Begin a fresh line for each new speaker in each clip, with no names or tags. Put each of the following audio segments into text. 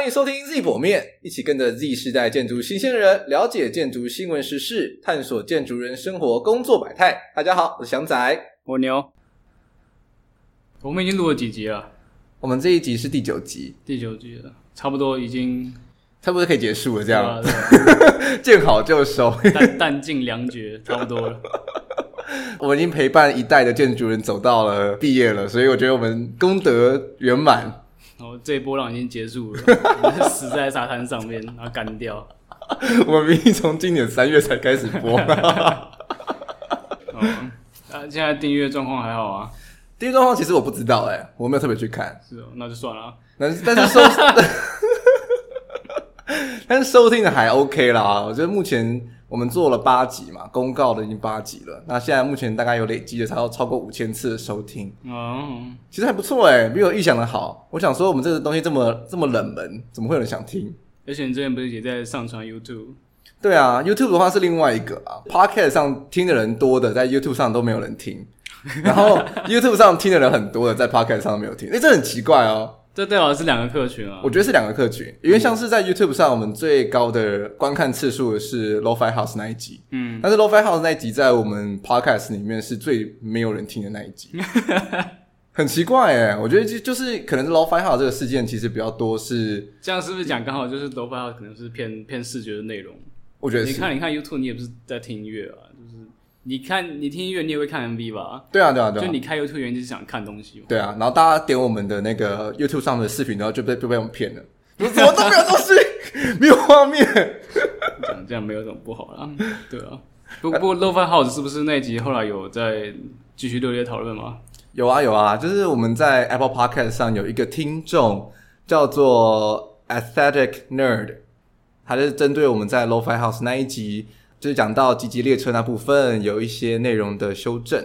欢迎收听 Z 剖面，一起跟着 Z 世代建筑新鲜人，了解建筑新闻时事，探索建筑人生活工作百态。大家好，我是翔仔，
我牛。我们已经录了几集了？
我们这一集是第九集，
第九集了，差不多已经
差不多可以结束了，这样，见好就收，
弹弹尽粮绝，差不多了。
我们已经陪伴一代的建筑人走到了毕业了，所以我觉得我们功德圆满。
哦，这一波浪已经结束了，死在沙滩上面，然后干掉。
我们明明从今年三月才开始播。
哦，啊，现在订阅状况还好啊？
订阅状况其实我不知道，哎，我没有特别去看。
是哦，那就算了。
但是但是收，但是收听的还 OK 啦。我觉得目前。我们做了八集嘛，公告的已经八集了。那现在目前大概有累积的超超过五千次的收听，哦，其实还不错哎，比我预想的好。我想说，我们这个东西这么这么冷门，怎么会有人想听？
而且你之前不是也在上传 YouTube？
对啊，YouTube 的话是另外一个啊。Podcast 上听的人多的，在 YouTube 上都没有人听，然后 YouTube 上听的人很多的，在 Podcast 上都没有听，哎，这很奇怪哦。
这最好是两个客群啊，
我觉得是两个客群，因为像是在 YouTube 上，我们最高的观看次数的是 Lo-Fi House 那一集，嗯，但是 Lo-Fi House 那一集在我们 Podcast 里面是最没有人听的那一集，很奇怪哎，我觉得就就是可能是 Lo-Fi House 这个事件其实比较多是，
这样是不是讲刚好就是 Lo-Fi House 可能是偏偏视觉的内容？
我觉得是，
你看你看 YouTube 你也不是在听音乐啊。你看，你听音乐，你也会看 MV 吧？
对啊，对啊，对啊。
就你开 YouTube 原因就是想看东西。
对啊，然后大家点我们的那个 YouTube 上的视频，然后就被就被我们骗了，怎么都没有东西，没有画面。
这样这样没有什么不好啦。对啊，不过 Lo-Fi House 是不是那一集后来有在继续热烈讨论吗？
有啊有啊，就是我们在 Apple Podcast 上有一个听众叫做 Aesthetic Nerd，他就是针对我们在 Lo-Fi House 那一集。就是讲到积极列车那部分有一些内容的修正，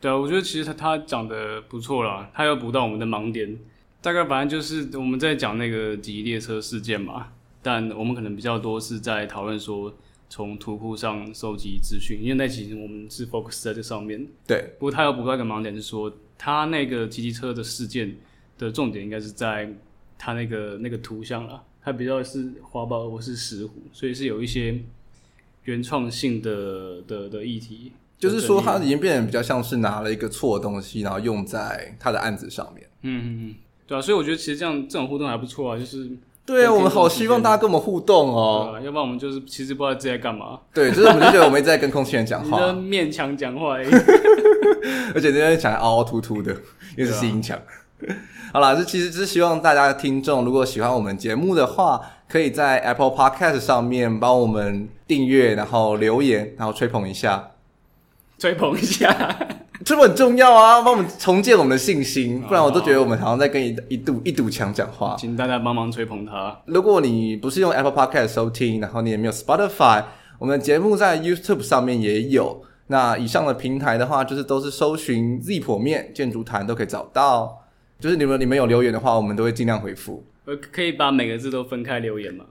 对啊，我觉得其实他他讲的不错啦，他有补到我们的盲点。大概反正就是我们在讲那个集集列车事件嘛，但我们可能比较多是在讨论说从图库上收集资讯，因为那其实我们是 focus 在这上面。
对，
不过他有补到一个盲点是说，他那个集集车的事件的重点应该是在他那个那个图像啦，他比较是花豹或是石虎，所以是有一些。原创性的的的议题，
就是说他已经变得比较像是拿了一个错的东西，然后用在他的案子上面。
嗯嗯嗯，对啊，所以我觉得其实这样这种互动还不错啊，就是
对啊，我们好希望大家跟我们互动哦，
要不然我们就是其实不知道自己在干嘛。
对，就是我们就觉得我们一直在跟空气人讲 话，
你的面墙讲话，
而且那边墙凹凹凸凸的，因为是音墙。好啦，这其实是希望大家的听众，如果喜欢我们节目的话。可以在 Apple Podcast 上面帮我们订阅，然后留言，然后吹捧一下，
吹捧一下，
这很重要啊！帮我们重建我们的信心，不然我都觉得我们好像在跟一一堵一堵墙讲话。
请大家帮忙吹捧他。
如果你不是用 Apple Podcast 收听，然后你也没有 Spotify，我们的节目在 YouTube 上面也有。那以上的平台的话，就是都是搜寻 Z 剖面建筑谈都可以找到。就是你们你们有留言的话，我们都会尽量回复。
我可以把每个字都分开留言吗？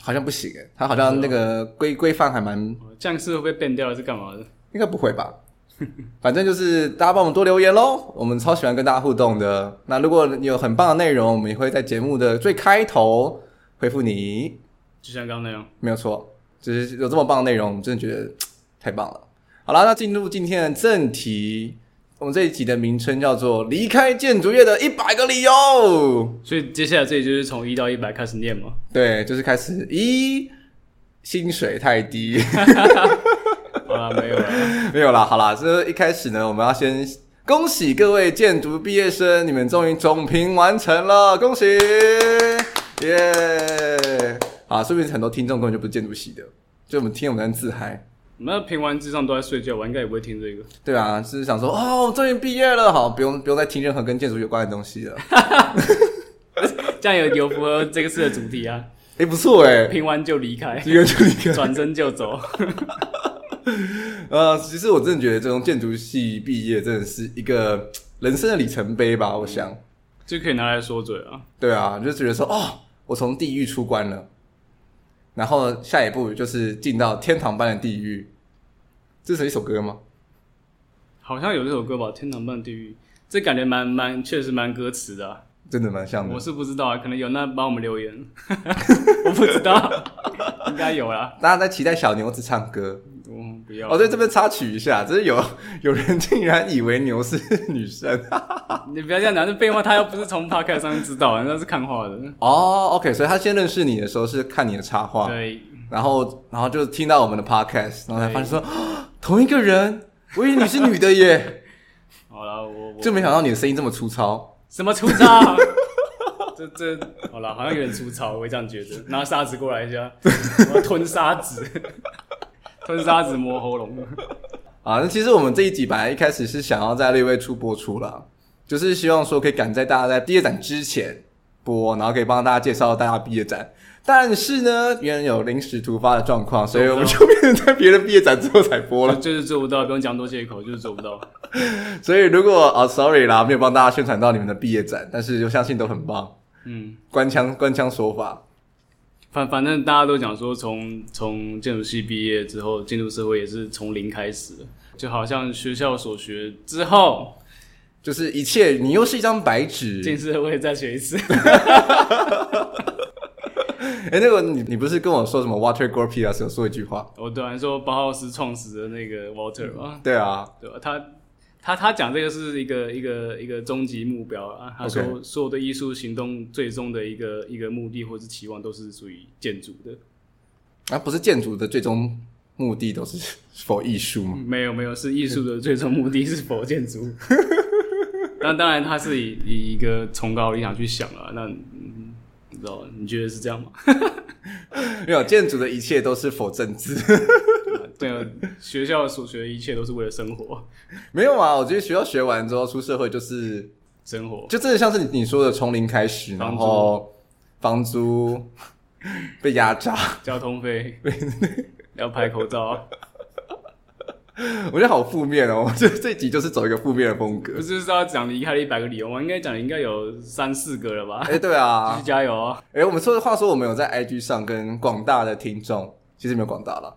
好像不行诶，他好像那个规规范还蛮……
这样是会被变掉，是干嘛的？
应该不会吧？反正就是大家帮我们多留言喽，我们超喜欢跟大家互动的。那如果你有很棒的内容，我们也会在节目的最开头回复你。
就像刚刚那样，
没有错，就是有这么棒的内容，我们真的觉得 太棒了。好啦，那进入今天的正题。我们这一集的名称叫做《离开建筑业的一百个理由》，
所以接下来这里就是从一到一百开始念嘛？
对，就是开始一薪水太低，
好啦，没有了，
没有啦，好啦，这一开始呢，我们要先恭喜各位建筑毕业生，你们终于总评完成了，恭喜，耶、yeah！好，说不定很多听众根本就不是建筑系的，就我们听我们在自嗨。
那评完之上都在睡觉，我应该也不会听这个。
对啊，只是想说，哦，终于毕业了，好，不用不用再听任何跟建筑有关的东西了。
这样有有符合这个次的主题啊？
诶、欸、不错诶，
评完就离开，
评完就离开，
转身就走。
呃，其实我真的觉得这种建筑系毕业真的是一个人生的里程碑吧，我想
就可以拿来说嘴啊。
对啊，就觉得说，哦，我从地狱出关了。然后下一步就是进到天堂般的地狱，这是一首歌吗？
好像有这首歌吧，《天堂般的地狱》，这感觉蛮蛮确实蛮歌词的啊。
真的蛮像的。
我是不知道啊，可能有，那帮我们留言。我不知道，应该有啦。
大家在期待小牛子唱歌。
嗯，不要。
哦，对，这边插曲一下，就是有有人竟然以为牛是女生。
你不要这样讲，这废话，他又不是从 Podcast 上面知道，那是看画的。
哦，OK，所以他先认识你的时候是看你的插画，
对。
然后，然后就听到我们的 Podcast，然后才发现说，同一个人，我以为你是女的耶。
好了，我
就没想到你的声音这么粗糙。
什么粗糙？这这好了，好像有点粗糙，我会这样觉得。拿沙子过来一下，我要吞沙子，吞沙子磨喉咙。
啊，那其实我们这一集本来一开始是想要在六月初播出了，就是希望说可以赶在大家在毕业展之前播，然后可以帮大家介绍大家毕业展。但是呢，因为有临时突发的状况，所以我们就变成在别的毕业展之后才播了。
就是做不到，不用讲多借口，就是做不到。
所以如果啊，sorry 啦，没有帮大家宣传到你们的毕业展，但是就相信都很棒。嗯，官腔官腔说法，
反反正大家都讲说，从从建筑系毕业之后，进入社会也是从零开始，就好像学校所学之后，
就是一切，你又是一张白纸，
进社会再学一次。
哎、欸，那个你你不是跟我说什么 Walter Gropius 有说一句话？
我突然说包豪斯创始的那个 Walter 吗？
嗯、对啊，
对吧？他他他讲这个是一个一个一个终极目标啊。他说所有的艺术行动最终的一个一个目的或是期望都是属于建筑的。
啊，不是建筑的最终目的都是 否艺术吗？
没有没有，是艺术的最终目的是否建筑。那当然，他是以以一个崇高理想去想了。那你知道？你觉得是这样吗？
没有，建筑的一切都是否政治？
对啊，学校所学的一切都是为了生活。
没有啊，我觉得学校学完之后出社会就是
生活，
就真的像是你你说的从零开始，然后房租被压榨，
交通费 要拍口罩。
我觉得好负面哦！这这集就是走一个负面的风格。
不是说要讲离开了一百个理由吗？应该讲应该有三四个了吧？
哎、欸，对啊，
继续加油啊！
哎、欸，我们说的话说，我们有在 IG 上跟广大的听众，其实没有广大了，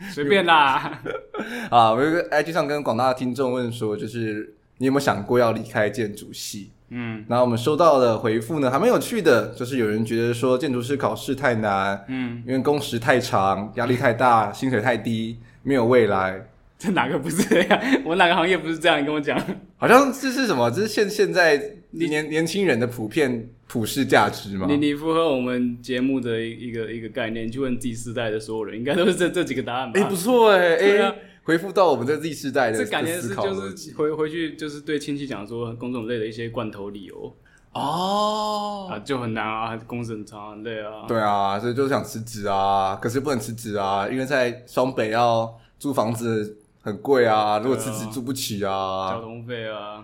随便啦。
啊，我有个 IG 上跟广大的听众问说，就是你有没有想过要离开建筑系？嗯，然后我们收到的回复呢，还蛮有趣的，就是有人觉得说建筑师考试太难，嗯，因为工时太长，压力太大，薪水太低。没有未来，
这哪个不是这样？我哪个行业不是这样？你跟我讲，
好像这是什么？这是现现在年你年轻人的普遍普世价值吗？
你你符合我们节目的一个一个概念，你去问 Z 世代的所有人，应该都是这 这几个答案吧？
哎，不错哎哎，回复到我们这 Z 世代的，
这感觉是就是回回去就是对亲戚讲说工作很累的一些罐头理由。
哦。
啊，就很难啊，工时很长很累啊，
对啊，所以就是想辞职啊，可是不能辞职啊，因为在双北要租房子很贵啊，如果辞职租不起啊，
交通费啊，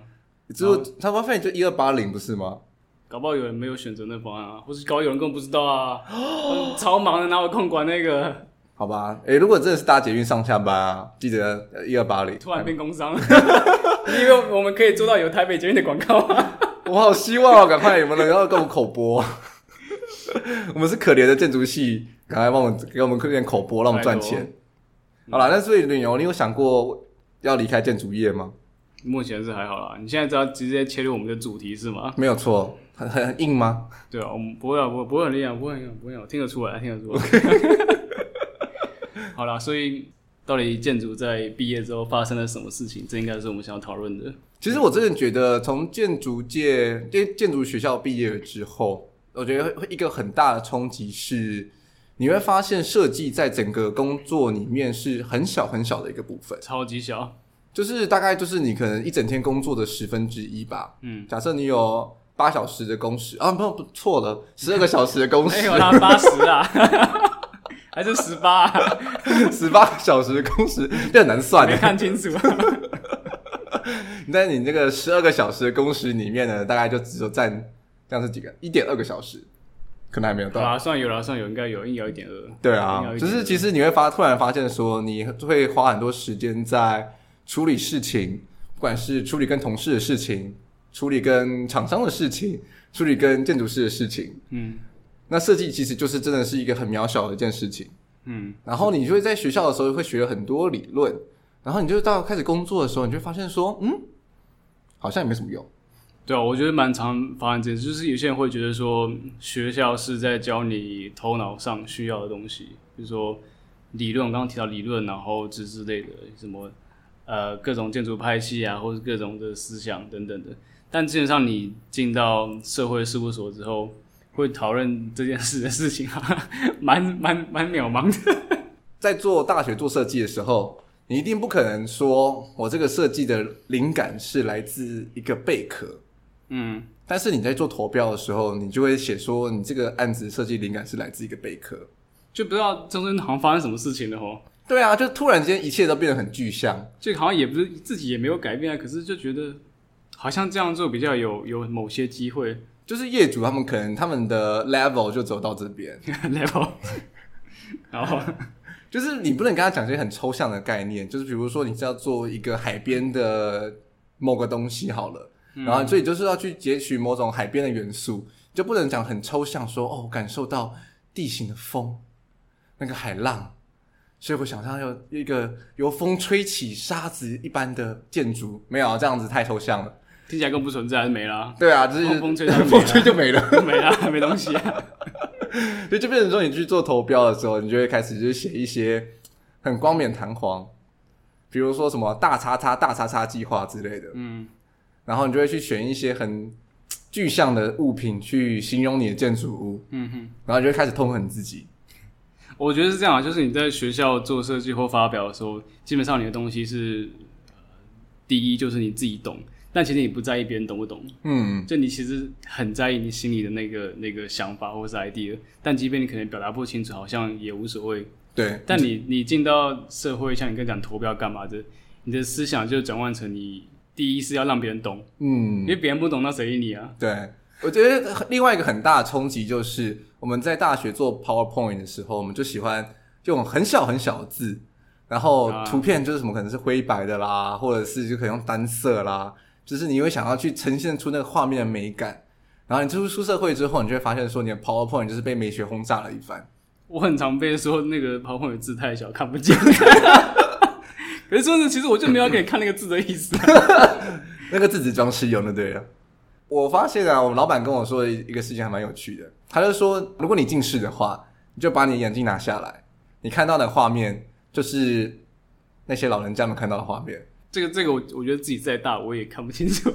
就交通费就一二八零不是吗？
搞不好有人没有选择那方案啊，或是搞有人根本不知道啊，超忙的哪有空管那个？
好吧，诶、欸、如果真的是搭捷运上下班啊，记得一二八零。
突然变工商，因为我们可以做到有台北捷运的广告吗。
我好希望啊！赶快有没有人要跟我们口播？我们是可怜的建筑系，赶快帮我们给我们一点口播，让我们赚钱。好了，那所以旅游，你有想过要离开建筑业吗？
目前是还好啦。你现在只要直接切入我们的主题是吗？
没有错，很很硬吗？
对啊，我们不会啊，不不会很厉害，不会很厉害，不会啊，听得出来，听得出来。好啦，所以到底建筑在毕业之后发生了什么事情？这应该是我们想要讨论的。
其实我真的觉得，从建筑界、建建筑学校毕业了之后，我觉得会一个很大的冲击是，你会发现设计在整个工作里面是很小很小的一个部分，
超级小，
就是大概就是你可能一整天工作的十分之一吧。嗯，假设你有八小时的工时啊，不不错了，十二个小时的工时，
没有啦，八十啊，还是十八，
十八个小时的工时，这很难算，
没看清楚。
在你那个十二个小时的工时里面呢，大概就只有占这样是几个一点二个小时，可能还没有到。
啊，算有了，算有，应该有，应该有一点二。
对啊，只是其实你会发突然发现说，你会花很多时间在处理事情，不管是处理跟同事的事情，处理跟厂商的事情，处理跟建筑师的事情。嗯，那设计其实就是真的是一个很渺小的一件事情。嗯，然后你就会在学校的时候会学了很多理论。然后你就到开始工作的时候，你就发现说，嗯，好像也没什么用。
对啊，我觉得蛮常发生这件事，就是有些人会觉得说学校是在教你头脑上需要的东西，比如说理论，刚刚提到理论，然后之之类的什么呃各种建筑派系啊，或者各种的思想等等的。但基本上你进到社会事务所之后，会讨论这件事的事情啊，蛮蛮蛮渺茫的。
在做大学做设计的时候，你一定不可能说我这个设计的灵感是来自一个贝壳。嗯，但是你在做投标的时候，你就会写说你这个案子设计灵感是来自一个贝壳，
就不知道中间好像发生什么事情了哦。
对啊，就突然间一切都变得很具象，
就好像也不是自己也没有改变啊，可是就觉得好像这样做比较有有某些机会。
就是业主他们可能他们的 level 就走到这边
level，然后
就是你不能跟他讲一些很抽象的概念，就是比如说你是要做一个海边的某个东西好了。然后，所以就是要去截取某种海边的元素，就不能讲很抽象说，说哦，感受到地形的风，那个海浪，所以我想象有一个由风吹起沙子一般的建筑，没有这样子太抽象了，
听起来更不存在，还是没了。
对啊，就是
风吹，
风吹就没了，
没了，没东西啊。
所以就变成说，你去做投标的时候，你就会开始就是写一些很光冕堂皇，比如说什么大叉叉大叉叉计划之类的，嗯。然后你就会去选一些很具象的物品去形容你的建筑物，嗯哼，然后你就会开始痛恨自己。
我觉得是这样啊，就是你在学校做设计或发表的时候，基本上你的东西是第一就是你自己懂，但其实你不在意别人懂不懂，嗯，就你其实很在意你心里的那个那个想法或是 idea，但即便你可能表达不清楚，好像也无所谓。
对，
但你你进到社会，像你跟讲投标干嘛的，你的思想就转换成你。第一是要让别人懂，嗯，因为别人不懂，那谁理你啊？
对，我觉得另外一个很大的冲击就是我们在大学做 PowerPoint 的时候，我们就喜欢用很小很小的字，然后图片就是什么可能是灰白的啦，或者是就可以用单色啦，就是你会想要去呈现出那个画面的美感。然后你出出社会之后，你就会发现说你的 PowerPoint 就是被美学轰炸了一番。
我很常被说那个 PowerPoint 的字太小，看不见。可是说呢，其实我就没有给你看那个字的意思。
那个字只装饰用的，对了。我发现啊，我们老板跟我说的一个事情还蛮有趣的。他就说，如果你近视的话，你就把你眼镜拿下来，你看到的画面就是那些老人家们看到的画面。
这个这个，我我觉得自己再大我也看不清楚。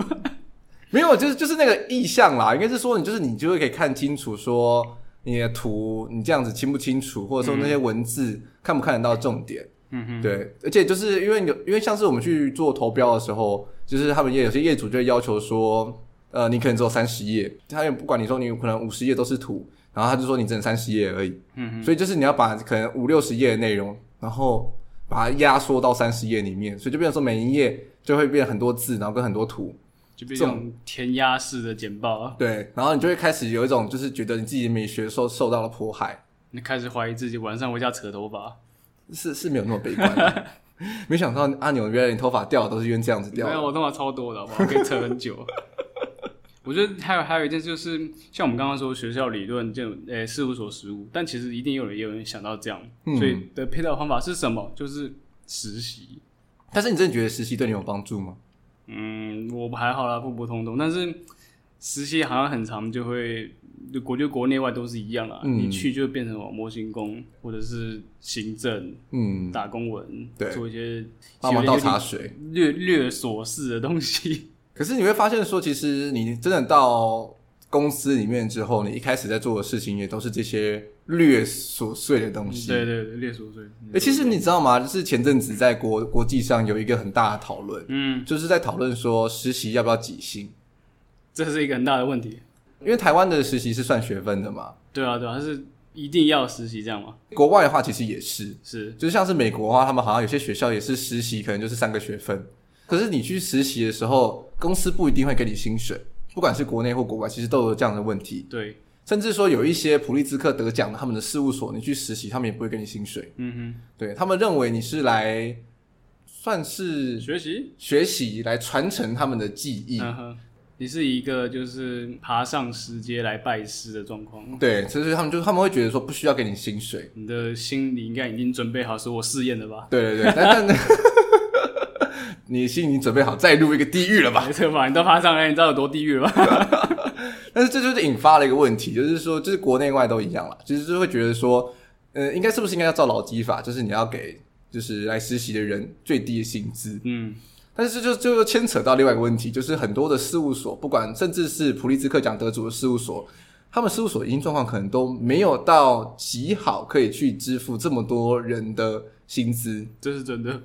没有，就是就是那个意向啦，应该是说你就是你就会可以看清楚，说你的图你这样子清不清楚，或者说那些文字看不看得到重点。嗯哼，对，而且就是因为有，因为像是我们去做投标的时候，就是他们也有些业主就会要求说，呃，你可能只有三十页，他也不管你说你可能五十页都是图，然后他就说你只能三十页而已。嗯哼，所以就是你要把可能五六十页的内容，然后把它压缩到三十页里面，所以就变成说每一页就会变很多字，然后跟很多图，
就变成填鸭式的简报啊。
对，然后你就会开始有一种就是觉得你自己的美学受受到了迫害，
你开始怀疑自己晚上回家扯头发。
是是没有那么悲观的，没想到阿牛原来你头发掉的都是因为这样子掉的。
没有，我头发超多的，我可以扯很久。我觉得还有还有一件就是，像我们刚刚说学校理论这种，诶，事务所实务，但其实一定有人也有人想到这样，嗯、所以的配套方法是什么？就是实习。
但是你真的觉得实习对你有帮助吗？
嗯，我还好啦，普普通通。但是实习好像很长就会。就国就国内外都是一样啦，嗯、你去就变成模型工或者是行政，嗯，打工文，对，做一些
帮忙倒茶水，
略略琐事的东西。
可是你会发现说，其实你真的到公司里面之后，你一开始在做的事情也都是这些略琐碎的东西。
对对对，略琐碎。
哎、欸，其实你知道吗？就是前阵子在国国际上有一个很大的讨论，嗯，就是在讨论说实习要不要几薪，
这是一个很大的问题。
因为台湾的实习是算学分的嘛？
对啊，对啊，是一定要实习这样吗？
国外的话其实也是，
是，
就是像是美国的话，他们好像有些学校也是实习，可能就是三个学分。可是你去实习的时候，公司不一定会给你薪水，不管是国内或国外，其实都有这样的问题。
对，
甚至说有一些普利兹克得奖的他们的事务所，你去实习，他们也不会给你薪水。嗯哼，对，他们认为你是来算是
学习
学习来传承他们的技艺。
嗯你是一个就是爬上石阶来拜师的状况，
对，所以他们就他们会觉得说不需要给你薪水，
你的心里应该已经准备好是我试验了吧？
对对对，但但你心里准备好再入一个地狱了吧？
没错吧？你都爬上来，你知道有多地狱了吧？
但是这就是引发了一个问题，就是说，就是国内外都一样了，其实就会觉得说，呃，应该是不是应该要照劳基法，就是你要给就是来实习的人最低的薪资？嗯，但是这就就牵扯到另外一个问题，就是很多的事务所，不管甚至是普利兹克奖得主的事务所，他们事务所营运状况可能都没有到极好，可以去支付这么多人的薪资，
这是真的。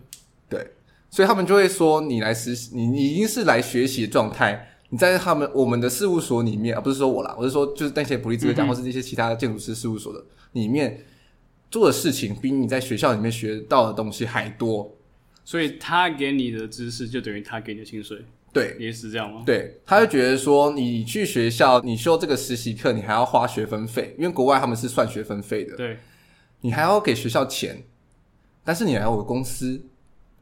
对，所以他们就会说，你来实习，你你已经是来学习的状态。你在他们我们的事务所里面，而不是说我啦，我是说就是那些普利兹克奖或是那些其他的建筑师事务所的里面做的事情，比你在学校里面学到的东西还多。
所以他给你的知识就等于他给你的薪水，
对，
也是这样吗？
对，他就觉得说你去学校，你修这个实习课，你还要花学分费，因为国外他们是算学分费的，
对，你
还要给学校钱，但是你来我的公司，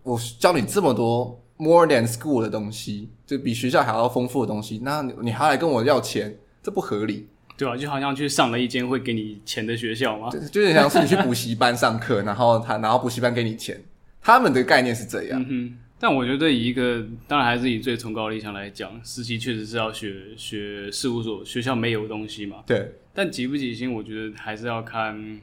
我教你这么多。More than school 的东西，就比学校还要丰富的东西，那你还来跟我要钱，这不合理，
对啊，就好像去上了一间会给你钱的学校嘛，
就就有点像是你去补习班上课，然后他然后补习班给你钱，他们的概念是这样。
嗯哼，但我觉得以一个当然还是以最崇高的理想来讲，实习确实是要学学事务所学校没有的东西嘛。
对，
但给不给薪，我觉得还是要看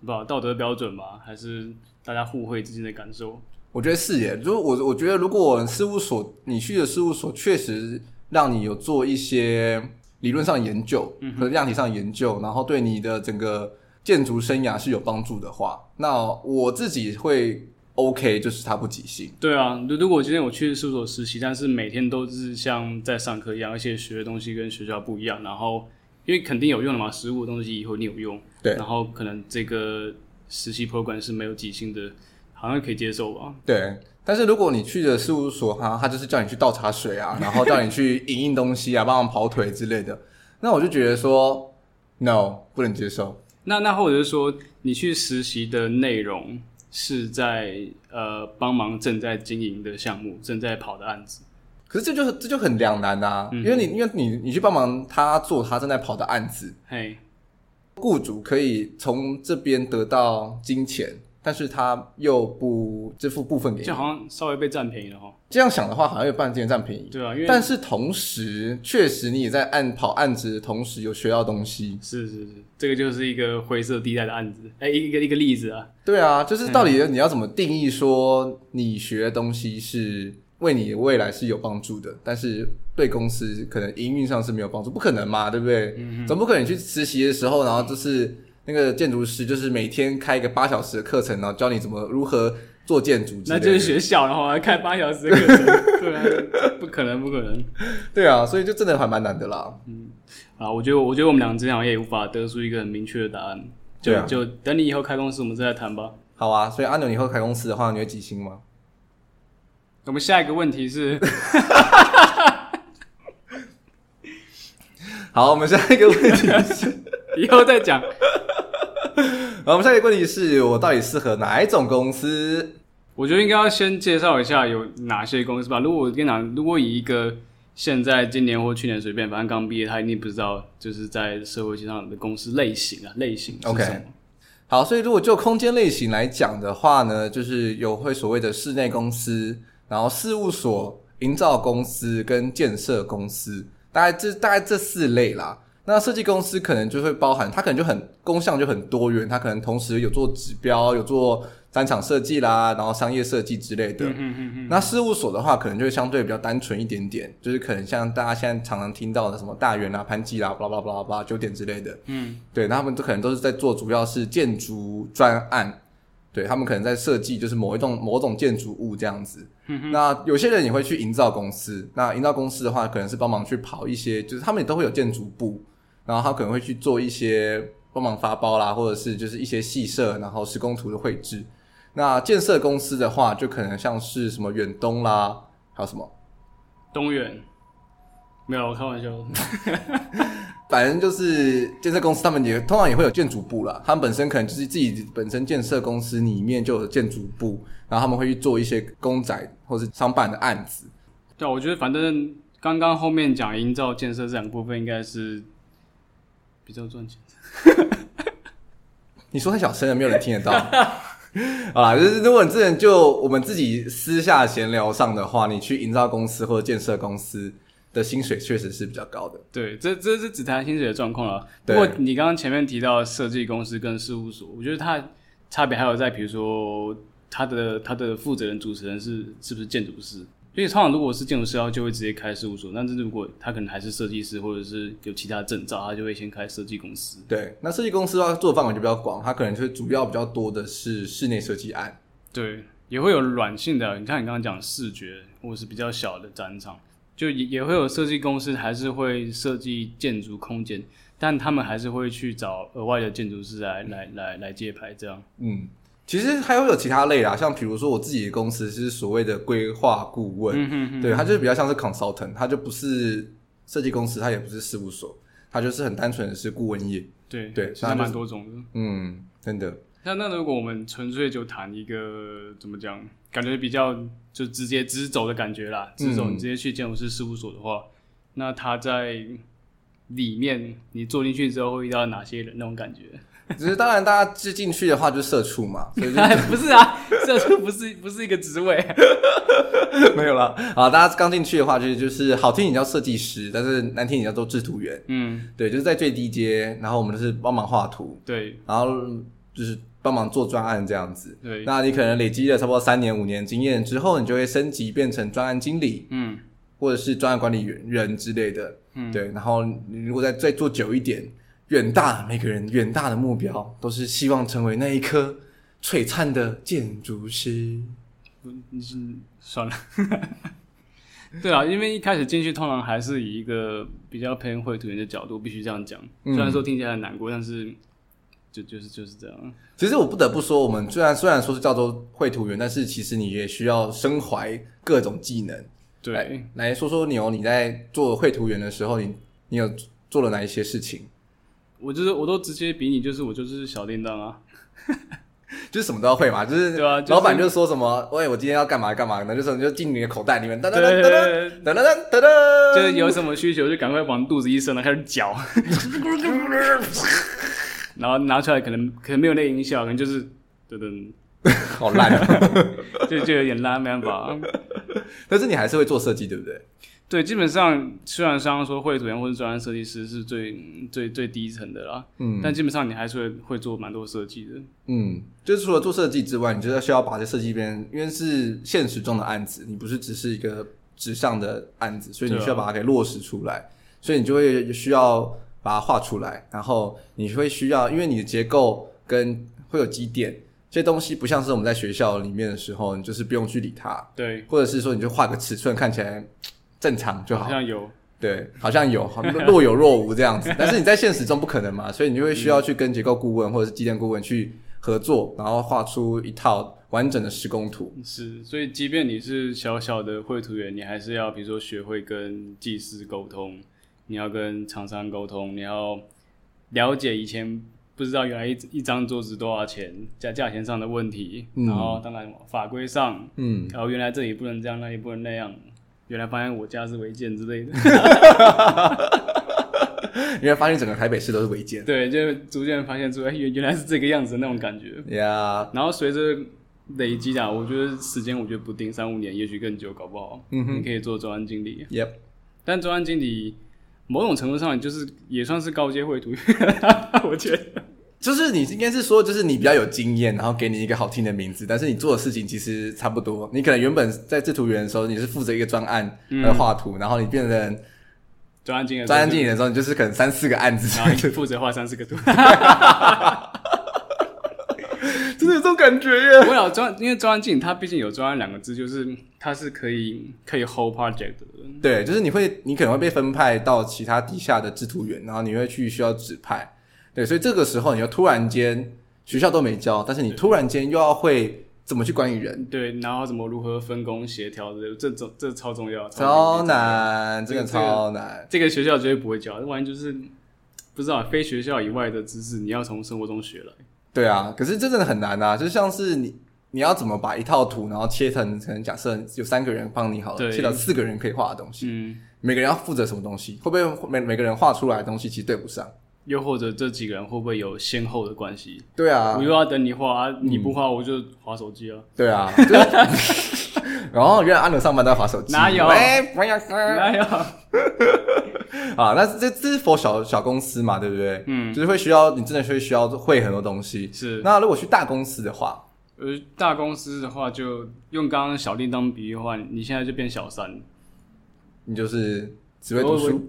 不道道德标准吧，还是大家互惠之间的感受。
我觉得是耶，如果我我觉得，如果事务所你去的事务所确实让你有做一些理论上研究和量体上研究，然后对你的整个建筑生涯是有帮助的话，那我自己会 OK，就是他不即兴。
对啊，如果今天我去事务所实习，但是每天都是像在上课一样，而且学的东西跟学校不一样，然后因为肯定有用的嘛，实务的东西以后你有用，
对，
然后可能这个实习 program 是没有即兴的。好像可以接受吧。
对，但是如果你去的事务所哈，他就是叫你去倒茶水啊，然后叫你去影印东西啊，帮忙跑腿之类的，那我就觉得说，no，不能接受。
那那或者是说，你去实习的内容是在呃帮忙正在经营的项目，正在跑的案子，
可是这就这就很两难啊，嗯、因为你因为你你去帮忙他做他正在跑的案子，
嘿，
雇主可以从这边得到金钱。但是他又不支付部分给你，
就好像稍微被占便宜了哈。
这样想的话，好像有半件占便宜。
对啊，因为
但是同时，确实你也在按跑案子的同时有学到东西。
是是是，这个就是一个灰色地带的案子，哎、欸，一个一个例子啊。
对啊，就是到底你要怎么定义说你学的东西是为你未来是有帮助的，但是对公司可能营运上是没有帮助，不可能嘛，对不对？嗯哼，总不可能去实习的时候，然后就是。那个建筑师就是每天开一个八小时的课程，然后教你怎么如何做建筑。
那就是学校，然后还开八小时的课程，对啊，不可能，不可能。
对啊，所以就真的还蛮难的啦。
嗯，啊，我觉得，我觉得我们两个之间好像也无法得出一个很明确的答案。就、啊、就等你以后开公司，我们再来谈吧。
好啊，所以阿牛，你以后开公司的话，你会几星吗？
我们下一个问题是，
好，我们下一个问题是，
以后再讲。
好，我们下一个问题是我到底适合哪一种公司？
我觉得应该要先介绍一下有哪些公司吧。如果我跟你讲，如果以一个现在今年或去年随便，反正刚毕业，他一定不知道就是在社会上的公司类型啊，类型是什么。
OK，好，所以如果就空间类型来讲的话呢，就是有会所谓的室内公司，然后事务所、营造公司跟建设公司，大概这大概这四类啦。那设计公司可能就会包含，它可能就很工项就很多元，它可能同时有做指标，有做专场设计啦，然后商业设计之类的。嗯嗯嗯。那事务所的话，可能就会相对比较单纯一点点，就是可能像大家现在常常听到的什么大元啊、潘记啦、巴拉巴拉巴拉、九点之类的。嗯。对，那他们都可能都是在做主要是建筑专案，对，他们可能在设计就是某一栋某种建筑物这样子。嗯。那有些人也会去营造公司，那营造公司的话，可能是帮忙去跑一些，就是他们也都会有建筑部。然后他可能会去做一些帮忙发包啦，或者是就是一些细设，然后施工图的绘制。那建设公司的话，就可能像是什么远东啦，还有什么
东远，没有，我开玩笑。
反正就是建设公司，他们也通常也会有建筑部啦。他们本身可能就是自己本身建设公司里面就有建筑部，然后他们会去做一些公仔或是商办的案子。
对，我觉得反正刚刚后面讲营造、建设这两部分，应该是。比较赚钱，
你说太小声了，没有人听得到。啊，就是如果你之前就我们自己私下闲聊上的话，你去营造公司或者建设公司的薪水确实是比较高的。
对，这这是只谈薪水的状况了。不过你刚刚前面提到设计公司跟事务所，我觉得它差别还有在，比如说他的他的负责人主持人是是不是建筑师？所以通常如果是建筑师，他就会直接开事务所。但是如果他可能还是设计师，或者是有其他证照，他就会先开设计公司。
对，那设计公司的话，做的范围就比较广，他可能就主要比较多的是室内设计案。
对，也会有软性的。你看你刚刚讲视觉，或者是比较小的展场，就也也会有设计公司，还是会设计建筑空间，但他们还是会去找额外的建筑师来来来来接牌这样。
嗯。其实还会有其他类啦，像比如说我自己的公司是所谓的规划顾问，嗯、哼哼对，它就是比较像是 consultant，它就不是设计公司，它也不是事务所，它就是很单纯的是顾问业。
对
对，
其实蛮多种的。
嗯，真的。
那那如果我们纯粹就谈一个怎么讲，感觉比较就直接直走的感觉啦，直走你直接去建筑师事务所的话，嗯、那他在里面你坐进去之后会遇到哪些人那种感觉？
只是当然，大家进进去的话就是社畜嘛，所以就
不是啊，社畜不是不是一个职位，
没有了啊。大家刚进去的话，就是就是好听，你叫设计师，但是难听，你叫做制图员。嗯，对，就是在最低阶，然后我们就是帮忙画图，
对，
然后就是帮忙做专案这样子。
对，
那你可能累积了差不多三年五年经验之后，你就会升级变成专案经理，嗯，或者是专案管理员人之类的。嗯，对，然后你如果再再做久一点。远大，每个人远大的目标都是希望成为那一颗璀璨的建筑师。
你是算了，对啊，因为一开始进去通常还是以一个比较偏绘图员的角度，必须这样讲。虽然说听起来很难过，但是就就是就是这样。
其实我不得不说，我们虽然虽然说是叫做绘图员，但是其实你也需要身怀各种技能。
对，
来，来说说你哦，你在做绘图员的时候，你你有做了哪一些事情？
我就是，我都直接比你，就是我就是小叮当啊，
就是什么都要会嘛，就是对啊，老板就说什么，喂，我今天要干嘛干嘛，那就是你就进你的口袋里面，噔噔噔噔噔噔噔噔，
就是有什么需求就赶快往肚子一伸，然后开始搅，然后拿出来可能可能没有那音效，可能就是噔噔，
好烂啊，
就就有点烂，没办法。
但是你还是会做设计，对不对？
对，基本上虽然刚刚说绘图员或者专业设计师是最最最低层的啦，嗯，但基本上你还是会会做蛮多设计的，
嗯，就是除了做设计之外，你就需要把这设计边，因为是现实中的案子，你不是只是一个纸上的案子，所以你需要把它给落实出来，啊、所以你就会需要把它画出来，然后你会需要，因为你的结构跟会有机电这些东西，不像是我们在学校里面的时候，你就是不用去理它，
对，
或者是说你就画个尺寸看起来。正常就好，
好像有，
对，好像有，若有若无这样子。但是你在现实中不可能嘛，所以你就会需要去跟结构顾问或者是机电顾问去合作，然后画出一套完整的施工图。
是，所以即便你是小小的绘图员，你还是要比如说学会跟技师沟通，你要跟厂商沟通，你要了解以前不知道原来一一张桌子多少钱，在价钱上的问题，嗯、然后当然法规上，嗯，然后原来这里不能这样，那里不能那样。原来发现我家是违建之类的，
原来发现整个台北市都是违建，
对，就逐渐发现出来，原原来是这个样子的那种感觉。
呀，
然后随着累积啊，我觉得时间我觉得不定，三五年，也许更久，搞不好，嗯哼，你可以做专案经理。
Yep，
但专案经理某种程度上就是也算是高阶绘图员，我觉得。
就是你应该是说，就是你比较有经验，然后给你一个好听的名字，但是你做的事情其实差不多。你可能原本在制图员的时候，你是负责一个专案来画图，嗯、然后你变成
专案经理，
专案经理的时候，你就是可能三四个案子，
然后你负责画三四个图。
真的有这种感觉耶！
我有专，因为专案经理他毕竟有专案两个字，就是他是可以可以 hold project 的。
对，就是你会，你可能会被分派到其他底下的制图员，然后你会去需要指派。对，所以这个时候你要突然间学校都没教，但是你突然间又要会怎么去管理人，
对，然后怎么如何分工协调的，这这这超重要，
超难，这个超难，
这个学校绝对不会教，完全就是不知道非学校以外的知识，你要从生活中学来。
对啊，可是这真的很难啊，就像是你你要怎么把一套图，然后切成可能假设有三个人帮你好了，切到四个人可以画的东西，嗯，每个人要负责什么东西，会不会每每个人画出来的东西其实对不上？
又或者这几个人会不会有先后的关系？
对啊，
我又要等你画，啊，你不画我就划手机啊。
对啊，然后原来阿牛上班都在划手机，
哪有？
哎，不要，
哪有？
啊，那这这是 for 小小公司嘛，对不对？嗯，就是会需要你真的会需要会很多东西。
是。
那如果去大公司的话，
呃，大公司的话，就用刚刚小叮当比喻的话，你现在就变小三，
你就是只会读书。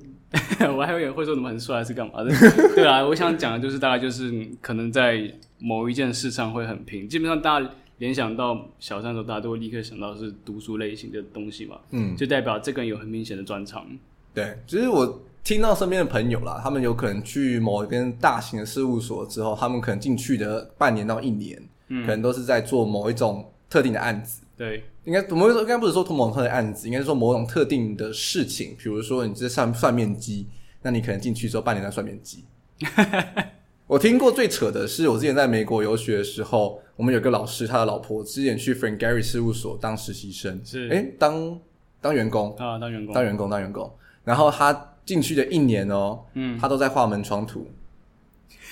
我，我还以为会说什么很帅还是干嘛的？对啊，我想讲的就是大概就是可能在某一件事上会很拼。基本上大家联想到小三的时候，大家都会立刻想到是读书类型的东西嘛。嗯，就代表这个人有很明显的专长。
对，其实我听到身边的朋友啦，他们有可能去某一边大型的事务所之后，他们可能进去的半年到一年，嗯，可能都是在做某一种特定的案子。
对，应
该我们应该不是说某种特定的案子，应该是说某种特定的事情。比如说你这算算面机，那你可能进去之后半年在算面机。我听过最扯的是，我之前在美国游学的时候，我们有个老师，他的老婆之前去 Frank Gehry 事务所当实习生，
是
诶当当员工
啊，当员工，
当员工，当员工。然后他进去的一年哦，嗯，他都在画门窗图，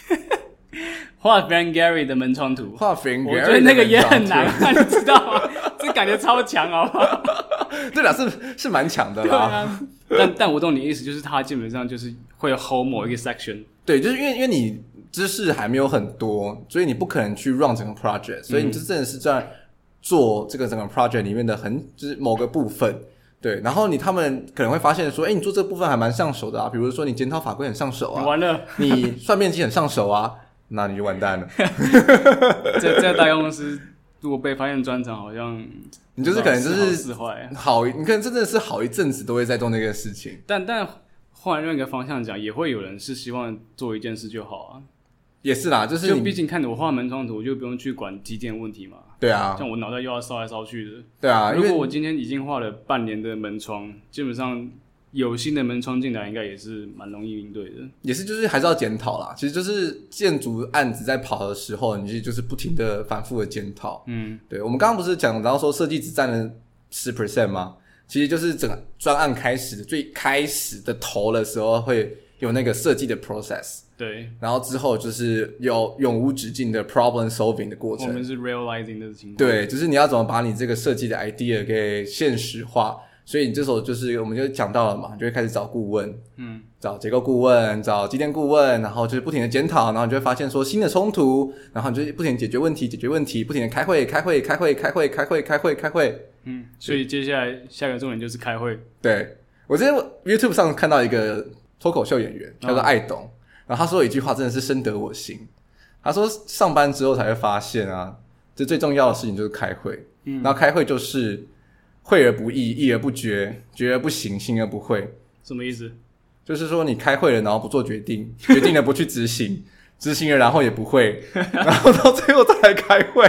画 Frank Gehry 的门窗图，
画 Frank Gehry，
我觉得那个也很难，你知道吗？这感觉超强，好不好？
对啦，是是蛮强的啦。
啊、但但我懂你意思，就是他基本上就是会 hold 某一个 section，
对，就是因为因为你知识还没有很多，所以你不可能去 run 整个 project，所以你就真的是在做这个整个 project 里面的很就是某个部分。对，然后你他们可能会发现说，哎，你做这部分还蛮上手的啊，比如说你检讨法规很上手啊，
完了，
你算面积很上手啊，那你就完蛋了。
在在大公司，如果被发现专长，好像
你就是可能就是好，你可能真的是好一阵子都会在做那个事情。
但但换另一个方向讲，也会有人是希望做一件事就好啊。
也是啦，就是
就毕竟看着我画门窗图，我就不用去管机电问题嘛。
对啊，
像我脑袋又要烧来烧去的。
对啊，
如果我今天已经画了半年的门窗，基本上有新的门窗进来，应该也是蛮容易应对的。
也是，就是还是要检讨啦。其实就是建筑案子在跑的时候，你就是不停的反复的检讨。嗯，对，我们刚刚不是讲到说设计只占了十 percent 吗？其实就是整个专案开始的最开始的头的时候，会有那个设计的 process。
对，
然后之后就是有永无止境的 problem solving 的过程。
我们是 realizing 的情况。
对，就是你要怎么把你这个设计的 idea 给现实化。所以你这时候就是我们就讲到了嘛，就会开始找顾问，嗯，找结构顾问，找机电顾问，然后就是不停的检讨，然后你就会发现说新的冲突，然后你就不停解决问题，解决问题，不停的开会，开会，开会，开会，开会，开会，开会。
嗯，所以接下来下个重点就是开会。
对，我之前 YouTube 上看到一个脱口秀演员叫做艾董。哦然后他说了一句话，真的是深得我心。他说，上班之后才会发现啊，这最重要的事情就是开会。嗯，然后开会就是会而不议，议而不决，决而不行，行而不会。
什么意思？
就是说你开会了，然后不做决定，决定了不去执行，执行了然后也不会，然后到最后再来开会。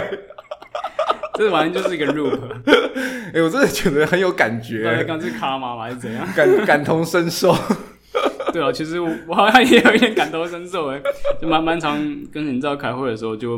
这完全就是一个 loop。
哎，我真的觉得很有感觉。
刚刚是卡吗？还是怎样？
感感同身受。
对啊，其实我我好像也有一点感同身受哎，就蛮蛮常跟你知道开会的时候，就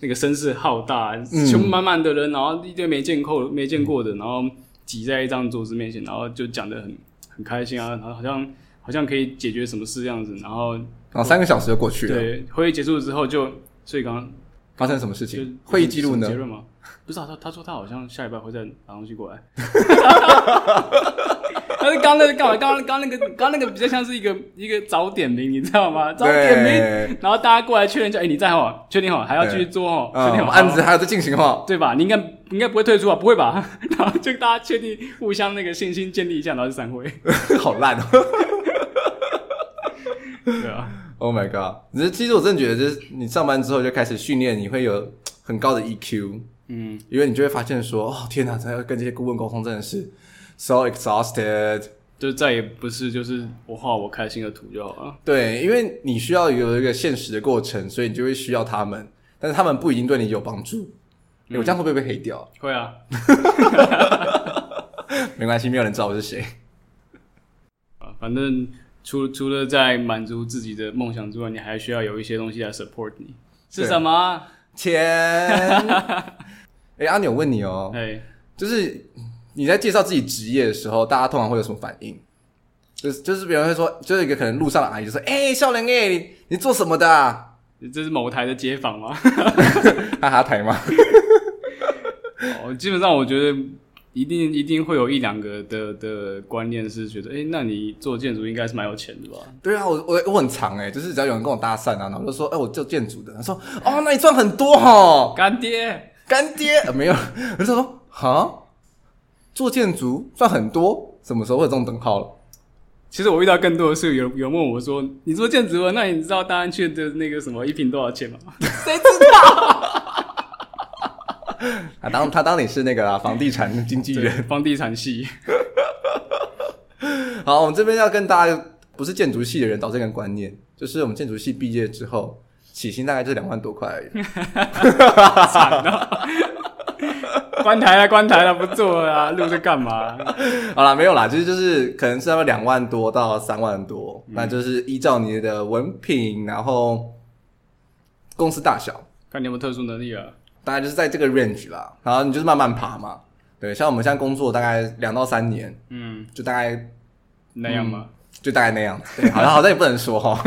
那个声势浩大，全部满满的人，然后一堆没见过没见过的，然后挤在一张桌子面前，然后就讲的很很开心啊，然后好像好像可以解决什么事这样子，然后然后
三个小时就过去了。
对，会议结束之后就，所以刚刚
发生什么事情？会议记录呢？
结论吗？不知道，他他说他好像下礼拜会再拿东西过来。但是刚那个干嘛？刚刚那个刚那个比较像是一个一个早点名，你知道吗？早点名，然后大家过来确认一下，哎，你在哈？确定好，还要继续做哦。确定好，
案子还要再进行哈？
对吧？你应该应该不会退出吧？不会吧？然后就大家确定互相那个信心建立一下，然后就散会。
好烂哦！
对啊
，Oh my god！只是其实我真的觉得，就是你上班之后就开始训练，你会有很高的 EQ。嗯，因为你就会发现说，哦天哪，真要跟这些顾问沟通，真的是。So exhausted，
就再也不是就是我画我开心的图就好了。
对，因为你需要有一个现实的过程，所以你就会需要他们，但是他们不一定对你有帮助。我这样会不会被黑掉？
会啊，
没关系，没有人知道我是谁。
啊，反正除除了在满足自己的梦想之外，你还需要有一些东西来 support 你。是什么？
钱。哎、欸，阿牛问你哦，哎，就是。你在介绍自己职业的时候，大家通常会有什么反应？就是就是别人会说，就是一个可能路上的阿姨就说：“哎、欸，少年哎，你你做什么的、啊？
这是某台的街坊吗？
哈哈台吗？”
哦，基本上我觉得一定一定会有一两个的的观念是觉得，哎、欸，那你做建筑应该是蛮有钱的吧？
对啊，我我我很长哎，就是只要有人跟我搭讪啊，然后我就说：“哎、欸，我做建筑的。”他说：“哦，那你赚很多哈，
干爹，
干爹、呃、没有。”我就说：“哈，做建筑赚很多，什么时候会有这种等号了？”
其实我遇到更多的是有有问我说：“你做建筑，那你知道大安区的那个什么一平多少钱吗？”
谁知道？啊，当他当你是那个房地产经纪人，
房地产系。
好，我们这边要跟大家不是建筑系的人导这个观念，就是我们建筑系毕业之后，起薪大概就是两万多块而已。惨了。
关台了，关台了，不做了啊！录这干嘛？
好啦，没有啦，其实就是可能是要两万多到三万多，嗯，那就是依照你的文凭，然后公司大小，
看你有没有特殊能力啊。
大概就是在这个 range 啦，然后你就是慢慢爬嘛。对，像我们现在工作大概两到三年，嗯，就大概
那样嘛，
嗯，就大概那样。对，好像好像也不能说 哈。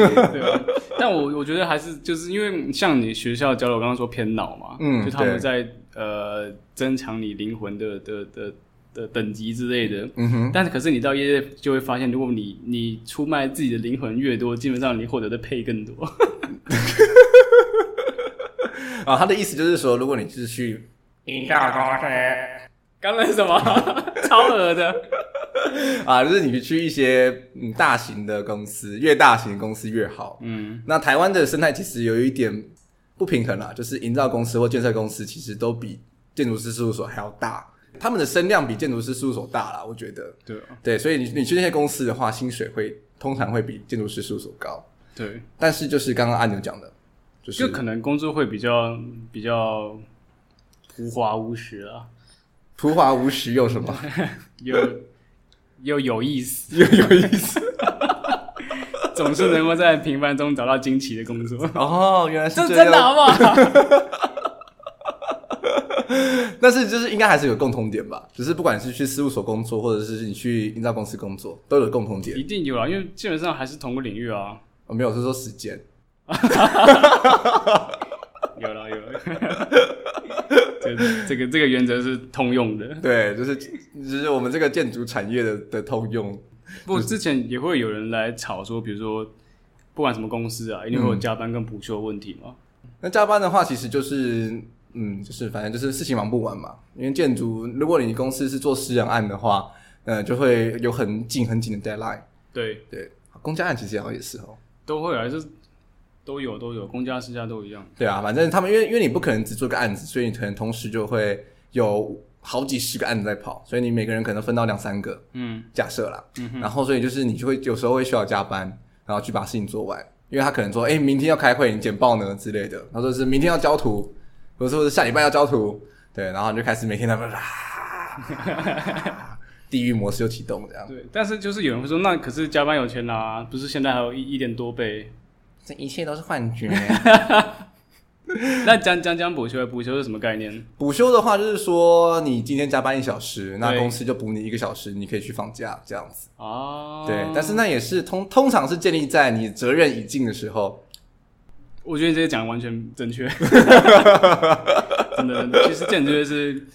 但我我觉得还是就是因为像你学校教的，我刚刚说偏脑嘛，嗯，就他们在。呃，增强你灵魂的的的的等级之类的，嗯哼。但是，可是你到业界就会发现，如果你你出卖自己的灵魂越多，基本上你获得的配更多。
啊，他的意思就是说，如果你是去一下公司，
刚才什么超额的
啊，就是你去一些嗯大型的公司，越大型的公司越好。嗯，那台湾的生态其实有一点。不平衡啦，就是营造公司或建设公司其实都比建筑师事务所还要大，他们的声量比建筑师事务所大啦，我觉得。
对
对，所以你你去那些公司的话，薪水会通常会比建筑师事务所高。
对，
但是就是刚刚阿牛讲的，就是
就可能工作会比较比较浮华无实啊。
浮华无实又什么？
又又有意思，
又有意思。
总是能够在平凡中找到惊奇的工作
哦，原来是这
样，真的好不好？
但是就是应该还是有共同点吧，只是不管是去事务所工作，或者是你去营造公司工作，都有共同点。
一定有啊，因为基本上还是同个领域啊。
我、哦、没有是说时间，
有了有了，这这个这个原则是通用的。
对，就是就是我们这个建筑产业的的通用。
不，之前也会有人来吵说，比如说，不管什么公司啊，一定会有加班跟补休的问题嘛。
嗯。那加班的话，其实就是，嗯，就是反正就是事情忙不完嘛。因为建筑，如果你公司是做私人案的话，呃，就会有很紧很紧的 deadline。
对
对，公家案其实好像也是哦，
都会还是都有都有，公家私家都一样。
对啊，反正他们因为因为你不可能只做个案子，所以你可能同时就会有。好几十个案子在跑，所以你每个人可能分到两三个，嗯，假设啦，嗯，然后所以就是你就会有时候会需要加班，然后去把事情做完，因为他可能说，哎、欸，明天要开会，你简报呢？之类的，他说是明天要交图，或者说是下礼拜要交图，对，然后你就开始每天在那啦，地狱模式又启动这样，
对，但是就是有人会说，那可是加班有钱拿、啊，不是现在还有一一点多倍，
这一切都是幻觉。
那讲讲讲补休，补休是什么概念？
补休的话，就是说你今天加班一小时，那公司就补你一个小时，你可以去放假这样子。哦，对，但是那也是通通常是建立在你责任已尽的时候。
我觉得你这些讲的完全正确，真的，其实建筑是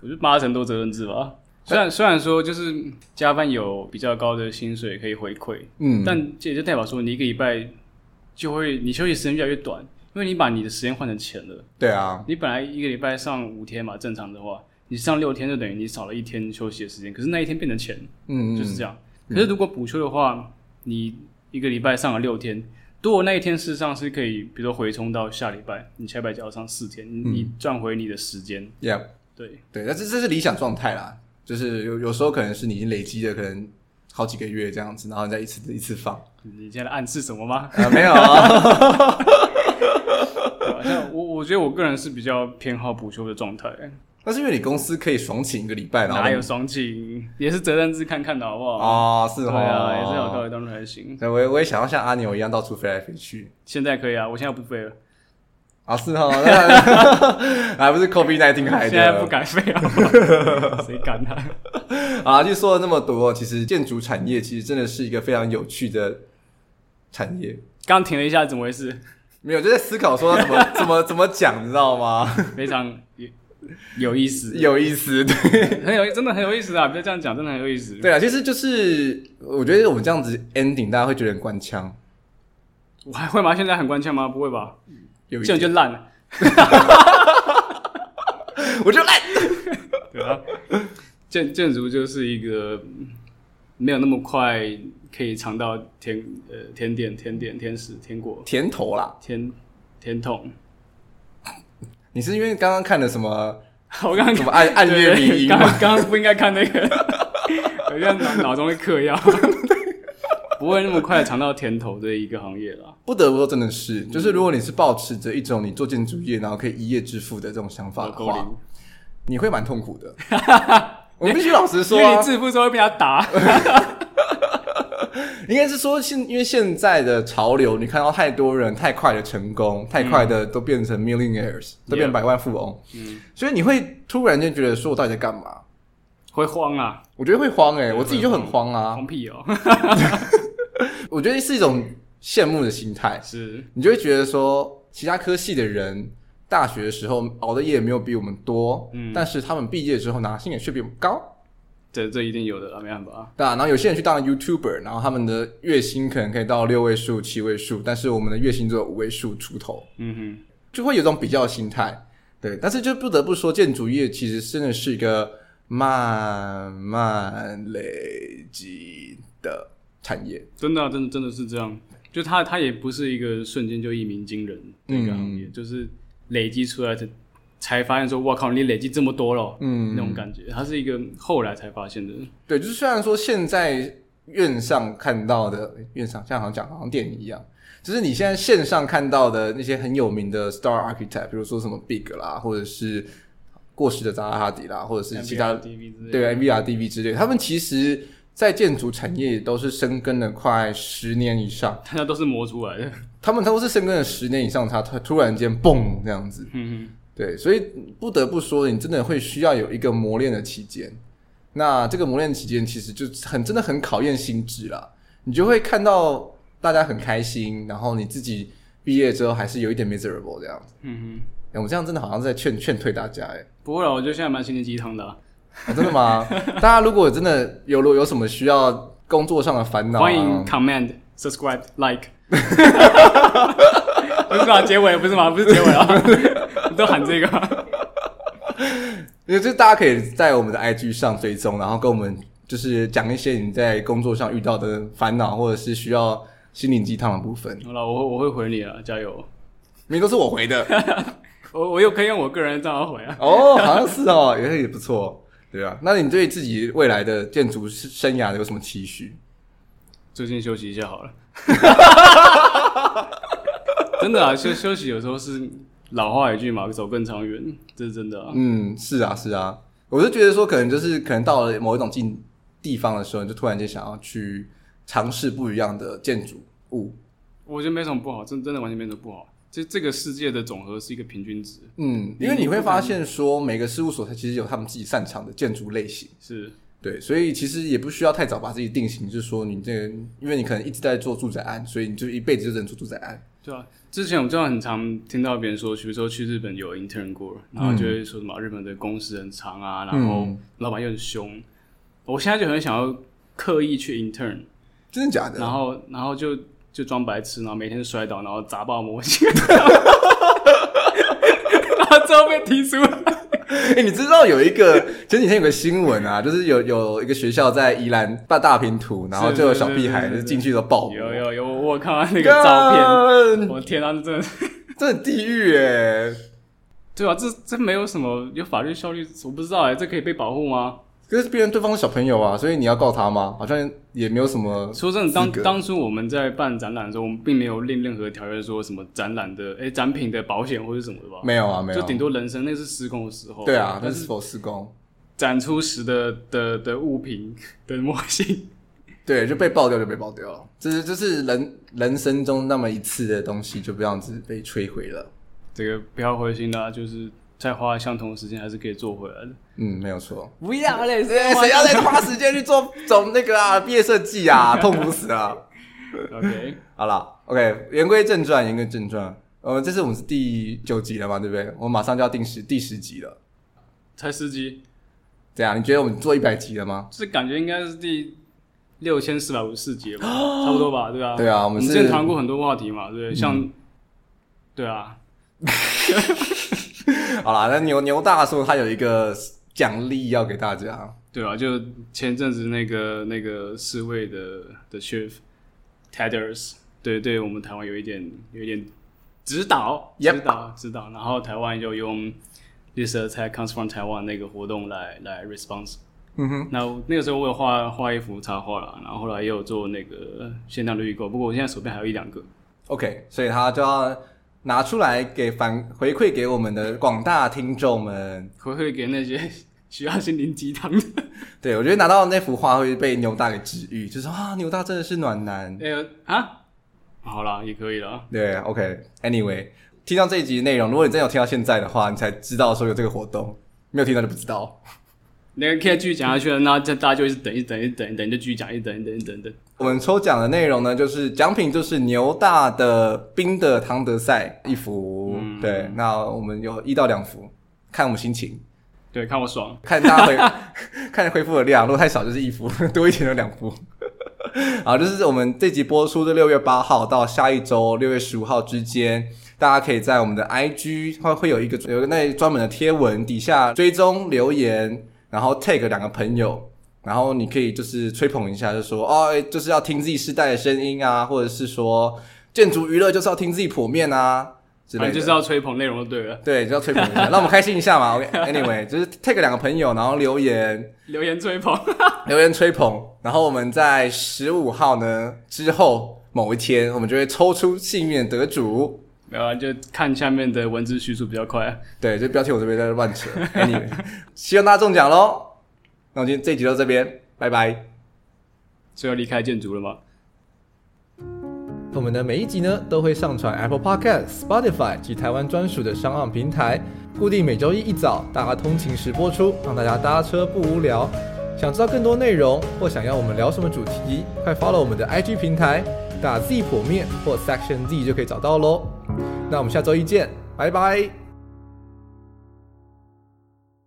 我觉得八成都责任制吧。虽然虽然说就是加班有比较高的薪水可以回馈，嗯，但这也就代表说你一个礼拜就会你休息时间越来越短。因为你把你的时间换成钱了，
对啊，
你本来一个礼拜上五天嘛，正常的话，你上六天就等于你少了一天休息的时间，可是那一天变成钱，嗯，就是这样。可是如果补休的话，你一个礼拜上了六天，如果那一天事实上是可以，比如说回冲到下礼拜，你下礼拜就要上四天，嗯、你赚回你的时间。
Yeah，
对
对，那这这是理想状态啦，就是有有时候可能是你已经累积了可能好几个月这样子，然后你再一次一次放。
你现在暗示什么吗？
啊，没有啊。
我我觉得我个人是比较偏好补休的状态，
那是因为你公司可以爽请一个礼拜，然后
哪有爽请，也是责任制看看的好不好？
哦，是哦，
对啊，也是有高一，当然还行。
对，我也我也想要像阿牛一样到处飞来飞去。
现在可以啊，我现在不飞了。
啊，是哦，还不是 COVID-19 害的。
现在不敢飞啊，谁敢啊？
啊，就说了那么多，其实建筑产业其实真的是一个非常有趣的产业。
刚停了一下，怎么回事？
没有，就在思考说怎么 怎么怎么讲，你知道吗？
非常有有意思，
有意思，对，
很有真的很有意思啊！不要这样讲，真的很有意思。
对啊，其实就是我觉得我们这样子 ending，大家会觉得很官腔。
我还会吗？现在很官腔吗？不会吧？
有一
这样就烂了。
我就烂。
对啊，建建筑就是一个没有那么快可以尝到甜呃甜点、甜点、天使、甜果、
甜头啦，
甜甜筒。
你是因为刚刚看了什么？
我刚刚
什么暗暗月迷？
刚刚刚不应该看那个，好像脑脑中会嗑药。不会那么快尝到甜头的一个行业啦。不得不说，真的是，就是如果你是抱持着一种你做建筑业然后可以一夜致富的这种想法的话，你会蛮痛苦的。我必须老实说，因为你致富之后会被他打。应该是说现，因为现在的潮流，你看到太多人太快的成功，太快的都变成 millionaires，都变百万富翁。嗯，所以你会突然间觉得说，我到底在干嘛？会慌啊！我觉得会慌诶，我自己就很慌啊。慌屁哦！我觉得是一种羡慕的心态，是你就会觉得说，其他科系的人大学的时候熬的夜没有比我们多，嗯，但是他们毕业之后拿薪水却比我们高，这这一定有的啊，没办法。对啊，然后有些人去当了 YouTuber，然后他们的月薪可能可以到六位数、七位数，但是我们的月薪只有五位数出头，嗯哼，就会有种比较心态，对。但是就不得不说，建筑业其实真的是一个慢慢累积的。产业真的、啊、真的真的是这样，就它它也不是一个瞬间就一鸣惊人的一个行业，嗯、就是累积出来的才发现说，哇靠，你累积这么多了，嗯，那种感觉，它是一个后来才发现的。对，就是虽然说现在院上看到的院上，像好像讲好像电影一样，就是你现在线上看到的那些很有名的 Star Architect，比如说什么 Big 啦，或者是过时的扎哈迪啦，或者是其他对 MVRDV 之类，他们其实。在建筑产业都是深耕了快十年以上，那都是磨出来的。他们都是深耕了十年以上，他突突然间蹦这样子。嗯哼，对，所以不得不说，你真的会需要有一个磨练的期间。那这个磨练期间其实就很真的很考验心智啦。你就会看到大家很开心，然后你自己毕业之后还是有一点 miserable 这样子。嗯哼，哎，我这样真的好像在劝劝退大家哎。不会了，我觉得现在蛮心灵鸡汤的啊。啊、真的吗？大家如果真的有有什么需要工作上的烦恼，欢迎 comment subscribe like。不是嘛？结尾不是吗？不是结尾啊！你都喊这个，因为这大家可以在我们的 IG 上追踪，然后跟我们就是讲一些你在工作上遇到的烦恼，或者是需要心灵鸡汤的部分。好了，我我会回你了，加油！明明都是我回的，我我又可以用我个人账号回啊。哦，好像是哦，也也不错。对啊，那你对自己未来的建筑生涯有什么期许？最近休息一下好了。真的啊，休休息有时候是老话一句嘛，走更长远，这是真的啊。嗯，是啊，是啊，我就觉得说，可能就是可能到了某一种地地方的时候，你就突然间想要去尝试不一样的建筑物。我觉得没什么不好，真真的完全没什么不好。这这个世界的总和是一个平均值，嗯，因为你会发现说每个事务所它其实有他们自己擅长的建筑类型，是对，所以其实也不需要太早把自己定型，就是说你这个，因为你可能一直在做住宅案，所以你就一辈子就只能做住宅案，对啊。之前我知道很常听到别人说，比如说去日本有 intern 过，然后就会说什么日本的工时很长啊，然后老板又很凶，我现在就很想要刻意去 intern，真的假的？然后然后就。就装白痴，然后每天摔倒，然后砸爆模型，然后最后被踢出来。哎、欸，你知道有一个前几天有个新闻啊，就是有有一个学校在宜兰办大平图，然后就有小屁孩就进去都爆。有有有，我看到那个照片，我天啊，这真的 这很地狱哎！对啊，这这没有什么有法律效力，我不知道哎，这可以被保护吗？可是别人对方是小朋友啊，所以你要告他吗？好像也没有什么。说真的，当当初我们在办展览的时候，我们并没有列任何条约说什么展览的诶、欸、展品的保险或者什么的吧？没有啊，没有。就顶多人生那是施工的时候。对啊，那是否施工？展出时的的的物品 的模型，对，就被爆掉就被爆掉了。这是这是人人生中那么一次的东西，就这样子被摧毁了。这个不要灰心啦，就是。再花相同的时间还是可以做回来的。
嗯，没有错。
不要嘞，
谁谁要再花时间去做走那个啊毕业设计啊，痛苦死了。
OK，
好了，OK，言归正传，言归正传。呃，这是我们是第九集了嘛，对不对？我们马上就要定十第十集了。
才十集？
怎样？你觉得我们做一百集了吗？
这感觉应该是第六千四百五十四集了吧，差不多吧？对啊，
对啊，我们之前
谈过很多话题嘛，对？像，嗯、对啊。
好啦，那牛牛大叔他有一个奖励要给大家。
对啊，就前阵子那个那个世卫的的 chief Tedros，对对，我们台湾有一点有一点指导指导指导，然后台湾就用 This attack comes from Taiwan 那个活动来来 response。嗯哼，那那个时候我有画画一幅插画了，然后后来也有做那个限量的预购，不过我现在手边还有一两个。
OK，所以他就要。拿出来给反回馈给我们的广大听众们，
回馈给那些 需要心灵鸡汤的。
对，我觉得拿到那幅画会被牛大给治愈，就是啊，牛大真的是暖男。
哎呦啊，好了，也可以了。
对，OK，Anyway，、okay. 听到这一集的内容，如果你真有听到现在的话，你才知道说有这个活动，没有听到就不知道。
那个可以继续讲下去了，那这大家就一直等一等一等一等，就继续讲一等一等一等一等。
我们抽奖的内容呢，就是奖品就是牛大的冰的唐德赛一幅，嗯、对，那我们有一到两幅，看我们心情，
对，看我爽，
看大家回 看恢复的量，如果太少就是一幅，多一点就两幅。好，就是我们这集播出的六月八号到下一周六月十五号之间，大家可以在我们的 IG 会会有一个有一个那专门的贴文底下追踪留言。然后 take 两个朋友，然后你可以就是吹捧一下，就说哦，就是要听 Z 世代的声音啊，或者是说建筑娱乐就是要听 Z 剖面啊之类的，
就是要吹捧内容就对了，
对，就要吹捧一下，让我们开心一下嘛。OK，Anyway，就是 take 两个朋友，然后留言
留言吹捧，
留言吹捧，然后我们在十五号呢之后某一天，我们就会抽出幸运得主。
没有啊，就看下面的文字叙述比较快啊。
对，这标题我这边在乱扯。Anyway，希望大家中奖喽！那我今天这一集到这边，拜拜。
是要离开建筑了吗？
我们的每一集呢，都会上传 Apple Podcast、Spotify 及台湾专属的商岸平台，固定每周一一早大家通勤时播出，让大家搭车不无聊。想知道更多内容，或想要我们聊什么主题，快 follow 我们的 IG 平台。打 Z 破面或 Section Z 就可以找到喽。那我们下周一见，拜拜。